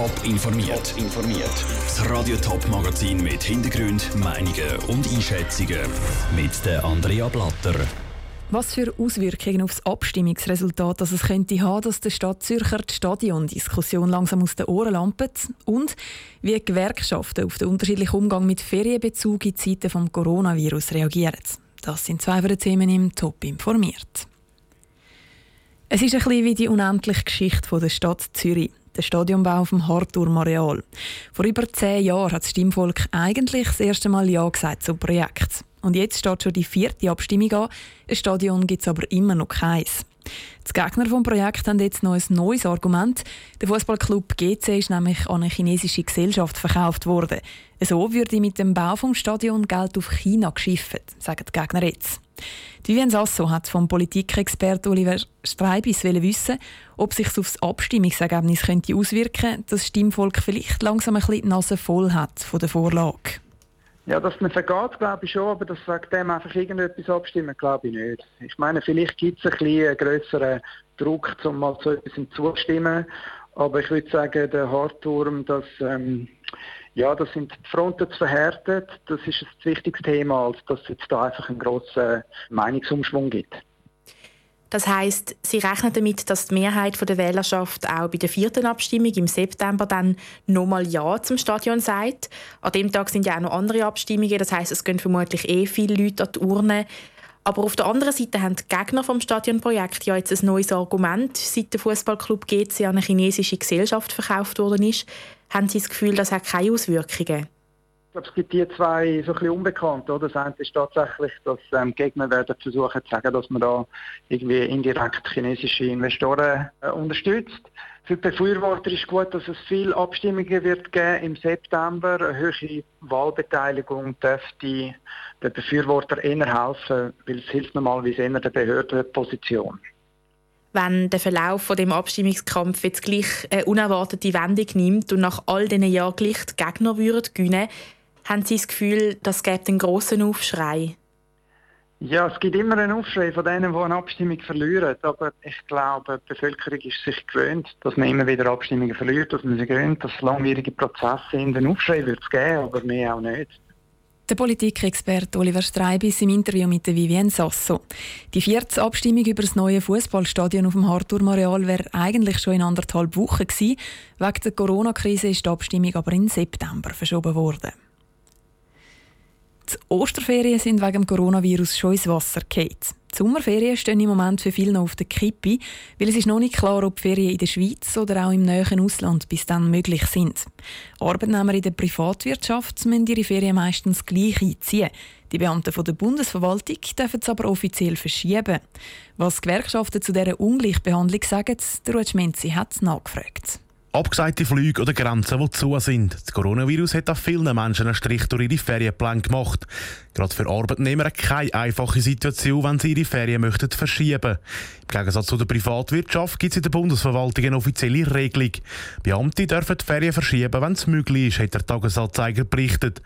Top informiert. informiert. Das Radio Top Magazin mit Hintergrund, Meinungen und Einschätzungen mit der Andrea Blatter. Was für Auswirkungen auf das Abstimmungsresultat dass es könnte haben, dass der Stadt Zürcher die Stadiondiskussion langsam aus den Ohren lampet und wie die Gewerkschaften auf den unterschiedlichen Umgang mit Ferienbezug in Zeiten des Coronavirus reagieren. Das sind zwei der Themen im Top informiert. Es ist ein bisschen wie die unendliche Geschichte der Stadt Zürich der Stadionbau auf dem Harturm-Areal. Vor über zehn Jahren hat das Stimmvolk eigentlich das erste Mal Ja gesagt zum Projekt. Und jetzt steht schon die vierte Abstimmung an. Ein Stadion gibt es aber immer noch keins. Die Gegner des Projekts haben jetzt noch ein neues Argument. Der Fußballclub GC ist nämlich an eine chinesische Gesellschaft verkauft worden. So würde mit dem Bau des Stadions Geld auf China geschifft, sagen die Gegner jetzt. Vivien Sasso hat vom Politikexpert Oliver Streibis wissen, ob sich auf das Abstimmungsergebnis könnte auswirken könnte, dass das Stimmvolk vielleicht langsam ein bisschen die Nase voll hat von der Vorlage. Ja, dass man vergeht, glaube ich schon, aber dass wegen dem einfach irgendetwas abstimmen, glaube ich nicht. Ich meine, vielleicht gibt es ein bisschen einen grösseren Druck, um mal zu etwas zuzustimmen. Aber ich würde sagen, der Hartturm, das, ähm, ja, das sind die Fronten zu verhärtet. Das ist ein wichtiges Thema, als dass es jetzt da einfach einen grossen Meinungsumschwung gibt. Das heißt, Sie rechnen damit, dass die Mehrheit der Wählerschaft auch bei der vierten Abstimmung im September dann nochmal Ja zum Stadion sagt. An dem Tag sind ja auch noch andere Abstimmungen, das heißt, es gehen vermutlich eh viele Leute an die Urne. Aber auf der anderen Seite haben die Gegner vom Stadionprojekt ja jetzt ein neues Argument, seit der Fußballclub GC an eine chinesische Gesellschaft verkauft worden ist. Haben Sie das Gefühl, das hat keine Auswirkungen? Ich glaube, es gibt die zwei so ein bisschen unbekannt. Oder? Das eine ist tatsächlich, dass ähm, Gegner werden versuchen zu sagen, dass man da irgendwie indirekt chinesische Investoren äh, unterstützt. Für die Befürworter ist gut, dass es viele Abstimmungen wird geben im September. Eine höhere Wahlbeteiligung dürfte den Befürworter eher helfen, weil es hilft normalerweise eher der Behördenposition wenn der Verlauf von dem Abstimmungskampf jetzt gleich eine unerwartete Wendung nimmt und nach all diesen Jahren gleich die Gegner würden gewinnen, haben Sie das Gefühl, das gibt einen grossen Aufschrei? Ja, es gibt immer einen Aufschrei von denen, die eine Abstimmung verlieren. Aber ich glaube, die Bevölkerung ist sich gewöhnt, dass man immer wieder Abstimmungen verliert, dass man sich gewöhnt, dass langwierige Prozesse sind. Einen Aufschrei wird es geben, aber mehr auch nicht. Der Politikexperte Oliver Streibis im Interview mit der Vivienne Sasso. Die vierte Abstimmung über das neue Fußballstadion auf dem Harturm-Areal wäre eigentlich schon in anderthalb Wochen gewesen. Wegen der Corona-Krise ist die Abstimmung aber in September verschoben worden. Die Osterferien sind wegen dem Coronavirus schon ins Wasser gefallen. Die Sommerferien stehen im Moment für viele noch auf der Kippe, weil es ist noch nicht klar, ob Ferien in der Schweiz oder auch im näheren Ausland bis dann möglich sind. Arbeitnehmer in der Privatwirtschaft müssen ihre Ferien meistens gleich einziehen. Die Beamten von der Bundesverwaltung dürfen es aber offiziell verschieben. Was Gewerkschaften zu dieser Ungleichbehandlung sagen, der Ruth Schmenzi hat nachgefragt. Abgesagte Flüge oder Grenzen, die zu sind. Das Coronavirus hat auf vielen Menschen einen Strich durch ihre Ferienpläne gemacht. Gerade für Arbeitnehmer keine einfache Situation, wenn sie ihre Ferien möchten verschieben Im Gegensatz zu der Privatwirtschaft gibt es in der Bundesverwaltung eine offizielle Regelung. Beamte dürfen die Ferien verschieben, wenn es möglich ist, hat der Tagesanzeiger berichtet.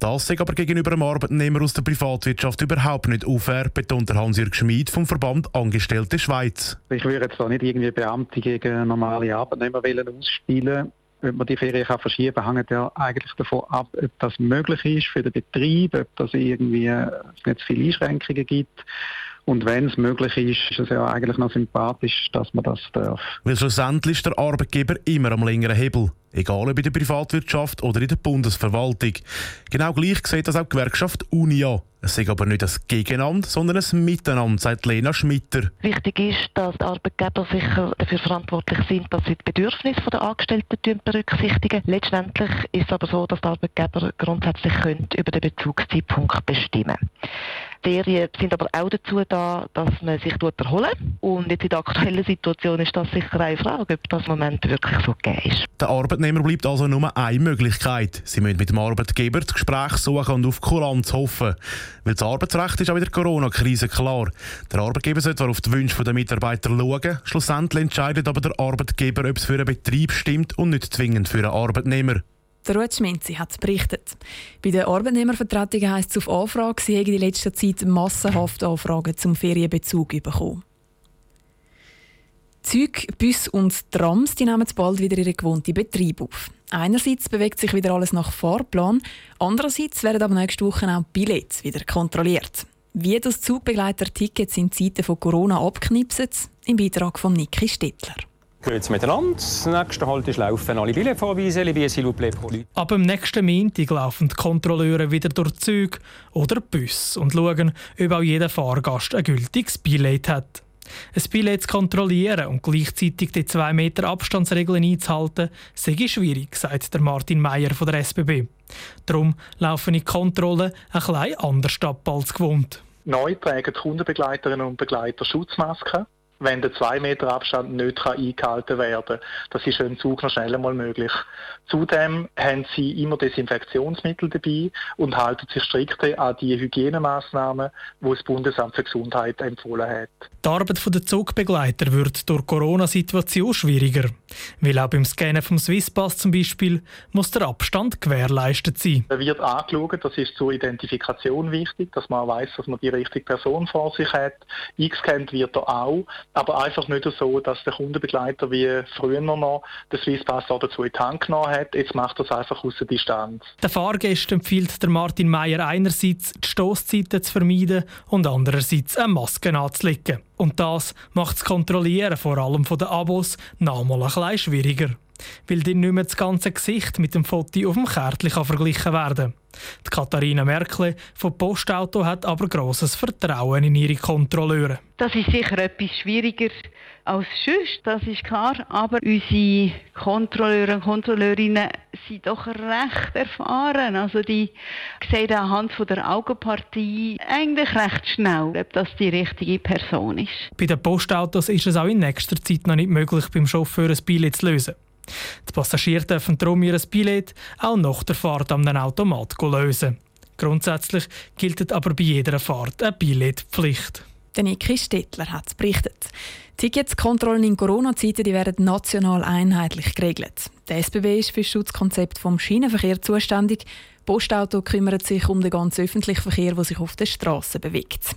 Das ist aber gegenüber einem Arbeitnehmer aus der Privatwirtschaft überhaupt nicht unfair, betont Hans-Jürg Schmid vom Verband Angestellte Schweiz. Ich würde jetzt da nicht irgendwie Beamte gegen normale Arbeitnehmer ausspielen ob man die Ferien kann verschieben kann, hängt ja eigentlich davon ab, ob das möglich ist für den Betrieb, ob das irgendwie äh, nicht viele Einschränkungen gibt. Und wenn es möglich ist, ist es ja eigentlich noch sympathisch, dass man das darf. Weil schlussendlich ist der Arbeitgeber immer am längeren Hebel. Egal ob in der Privatwirtschaft oder in der Bundesverwaltung. Genau gleich sieht das auch die Gewerkschaft UNIA. Es ist aber nicht ein Gegeneinander, sondern ein Miteinander, sagt Lena Schmitter. Wichtig ist, dass die Arbeitgeber sicher dafür verantwortlich sind, dass sie die Bedürfnisse der Angestellten berücksichtigen. Letztendlich ist es aber so, dass die Arbeitgeber grundsätzlich über den Bezugszeitpunkt bestimmen können. Ferien sind aber auch dazu da, dass man sich erholen Und jetzt in der aktuellen Situation ist das sicher eine Frage, ob das Moment wirklich so gegeben ist. Der Arbeitnehmer bleibt also nur eine Möglichkeit. Sie müssen mit dem Arbeitgeber das Gespräch suchen und auf Kuranz hoffen. Weil das Arbeitsrecht ist auch in der Corona-Krise klar. Der Arbeitgeber sollte zwar auf die Wünsche der Mitarbeiter schauen, schlussendlich entscheidet aber der Arbeitgeber, ob es für einen Betrieb stimmt und nicht zwingend für einen Arbeitnehmer. Der Ruth Schminzi hat berichtet. Bei der Arbeitnehmervertretung heisst es auf Anfrage, sie hätten in letzter Zeit massenhaft Anfragen zum Ferienbezug bekommen. Züge, Bus und Trams die nehmen bald wieder ihren gewohnten Betrieb auf. Einerseits bewegt sich wieder alles nach Fahrplan, andererseits werden aber nächste Woche auch Billets wieder kontrolliert. Wie das Zugbegleiter-Tickets in Zeiten von Corona abknipsen, im Beitrag von Niki Stettler. Grüezi miteinander. Das nächste Halt ist laufen alle Billets vorweisen, liebe s'il vous plaît. Ab dem nächsten Montag laufen die Kontrolleure wieder durch Züge oder Bus und schauen, ob auch jeder Fahrgast ein gültiges Billett hat. Ein Billett zu kontrollieren und gleichzeitig die 2 Meter Abstandsregeln einzuhalten, sei schwierig, sagt der Martin Meyer von der SBB. Darum laufen die Kontrollen ein bisschen anders ab als gewohnt. Neu tragen die Kundenbegleiterinnen und Begleiter Schutzmasken wenn der 2 Meter Abstand nicht kann eingehalten werden kann. Das ist im Zug noch schneller mal möglich. Zudem haben sie immer Desinfektionsmittel dabei und halten sich strikt an die Hygienemaßnahmen, die das Bundesamt für Gesundheit empfohlen hat. Die Arbeit der Zugbegleiter wird durch die Corona-Situation schwieriger. Weil auch beim Scannen vom Swisspass zum Beispiel muss der Abstand gewährleistet sein. Da wird angeschaut, das ist zur Identifikation wichtig, dass man weiß, dass man die richtige Person vor sich hat. Eingescannt wird er auch aber einfach nicht so, dass der Kundenbegleiter wie früher noch den Swisspass dazu in die Hand genommen hat. Jetzt macht es einfach aus der Distanz. Der Fahrgästen empfiehlt der Martin Meyer einerseits, die Stoßzeiten zu vermeiden und andererseits eine Maske anzulegen. Und das macht das Kontrollieren vor allem von den Abos noch mal ein bisschen schwieriger weil dann nicht mehr das ganze Gesicht mit dem Foto auf dem Kärtchen verglichen werden Die Katharina Merkel vom Postauto hat aber grosses Vertrauen in ihre Kontrolleure. Das ist sicher etwas schwieriger als sonst, das ist klar. Aber unsere Kontrolleure und Kontrolleurinnen sind doch recht erfahren. Also die sehen anhand von der Augenpartie eigentlich recht schnell, ob das die richtige Person ist. Bei den Postautos ist es auch in nächster Zeit noch nicht möglich, beim Chauffeur ein Billett zu lösen. Die Passagiere dürfen darum ihr Billett auch nach der Fahrt am Automat lösen. Grundsätzlich gilt aber bei jeder Fahrt eine Billetpflicht. Der Niki Stettler hat berichtet. Ticketskontrollen in Corona-Zeiten werden national einheitlich geregelt. Der SBB ist für das Schutzkonzept vom Schienenverkehr zuständig. Postauto kümmert sich um den ganzen öffentlichen Verkehr, der sich auf der Straße bewegt.